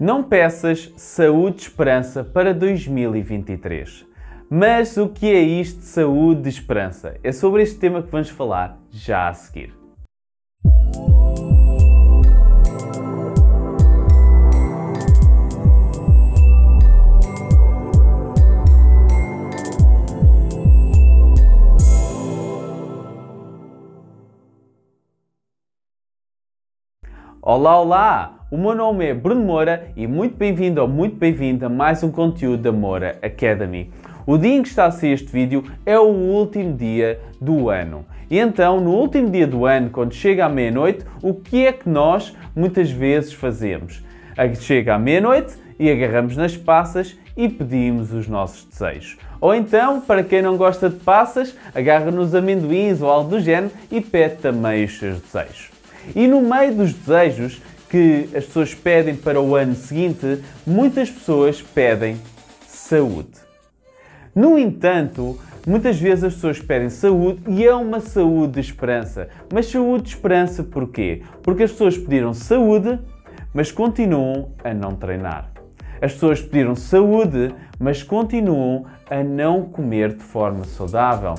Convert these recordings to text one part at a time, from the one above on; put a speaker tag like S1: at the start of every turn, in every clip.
S1: Não peças saúde e esperança para 2023. Mas o que é isto de saúde e esperança? É sobre este tema que vamos falar já a seguir. Olá, olá! O meu nome é Bruno Moura e muito bem-vindo ou muito bem-vinda a mais um conteúdo da Moura Academy. O dia em que está a ser este vídeo é o último dia do ano. E então, no último dia do ano, quando chega à meia-noite, o que é que nós muitas vezes fazemos? Chega à meia-noite e agarramos nas passas e pedimos os nossos desejos. Ou então, para quem não gosta de passas, agarra nos amendoins ou algo do género e pede também os seus desejos. E no meio dos desejos que as pessoas pedem para o ano seguinte, muitas pessoas pedem saúde. No entanto, muitas vezes as pessoas pedem saúde e é uma saúde de esperança. Mas saúde de esperança porquê? Porque as pessoas pediram saúde, mas continuam a não treinar. As pessoas pediram saúde, mas continuam a não comer de forma saudável.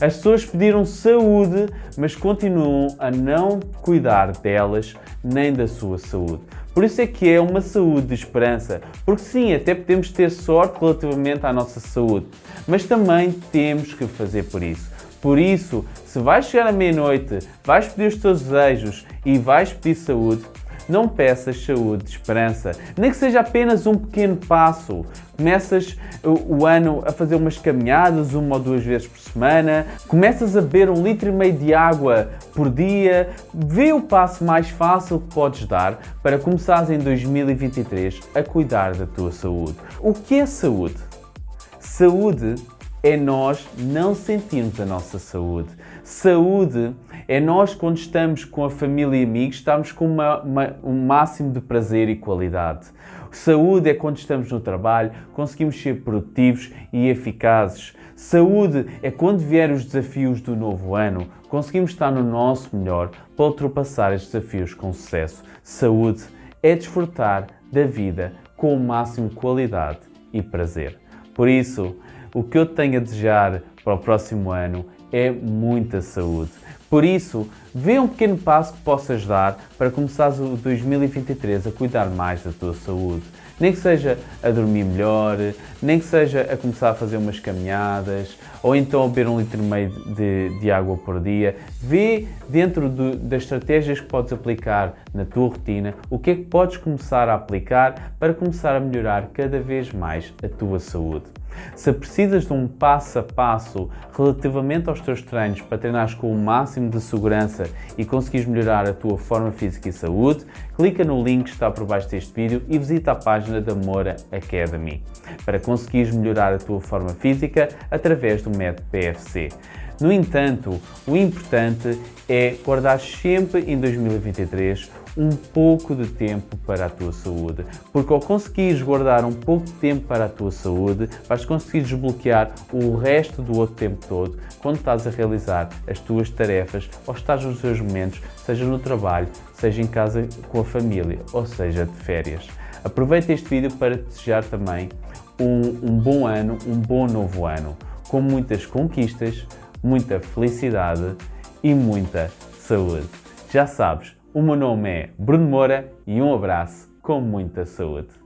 S1: As pessoas pediram saúde, mas continuam a não cuidar delas nem da sua saúde. Por isso é que é uma saúde de esperança, porque sim, até podemos ter sorte relativamente à nossa saúde, mas também temos que fazer por isso. Por isso, se vais chegar à meia-noite, vais pedir os teus desejos e vais pedir saúde, não peças saúde, esperança, nem que seja apenas um pequeno passo. Começas o ano a fazer umas caminhadas uma ou duas vezes por semana, começas a beber um litro e meio de água por dia. Vê o passo mais fácil que podes dar para começares em 2023 a cuidar da tua saúde. O que é saúde? Saúde é nós não sentirmos a nossa saúde. Saúde é nós, quando estamos com a família e amigos, estamos com uma, uma, um máximo de prazer e qualidade. Saúde é quando estamos no trabalho, conseguimos ser produtivos e eficazes. Saúde é quando vierem os desafios do novo ano, conseguimos estar no nosso melhor para ultrapassar estes desafios com sucesso. Saúde é desfrutar da vida com o máximo de qualidade e prazer. Por isso, o que eu tenho a desejar para o próximo ano é muita saúde. Por isso, vê um pequeno passo que possas dar para começares o 2023 a cuidar mais da tua saúde. Nem que seja a dormir melhor, nem que seja a começar a fazer umas caminhadas, ou então a beber um litro e meio de, de água por dia. Vê dentro das estratégias que podes aplicar na tua rotina, o que é que podes começar a aplicar para começar a melhorar cada vez mais a tua saúde. Se precisas de um passo a passo relativamente aos teus treinos para treinares com o máximo de segurança e conseguires melhorar a tua forma física e saúde, clica no link que está por baixo deste vídeo e visita a página da Moura Academy para conseguires melhorar a tua forma física através do método PFC. No entanto, o importante é guardar sempre em 2023 um pouco de tempo para a tua saúde, porque ao conseguires guardar um pouco de tempo para a tua saúde, vais conseguir desbloquear o resto do outro tempo todo quando estás a realizar as tuas tarefas ou estás nos teus momentos, seja no trabalho, seja em casa com a família ou seja de férias. Aproveita este vídeo para desejar também um, um bom ano, um bom novo ano, com muitas conquistas, muita felicidade e muita saúde. Já sabes, o meu nome é Bruno Moura e um abraço com muita saúde.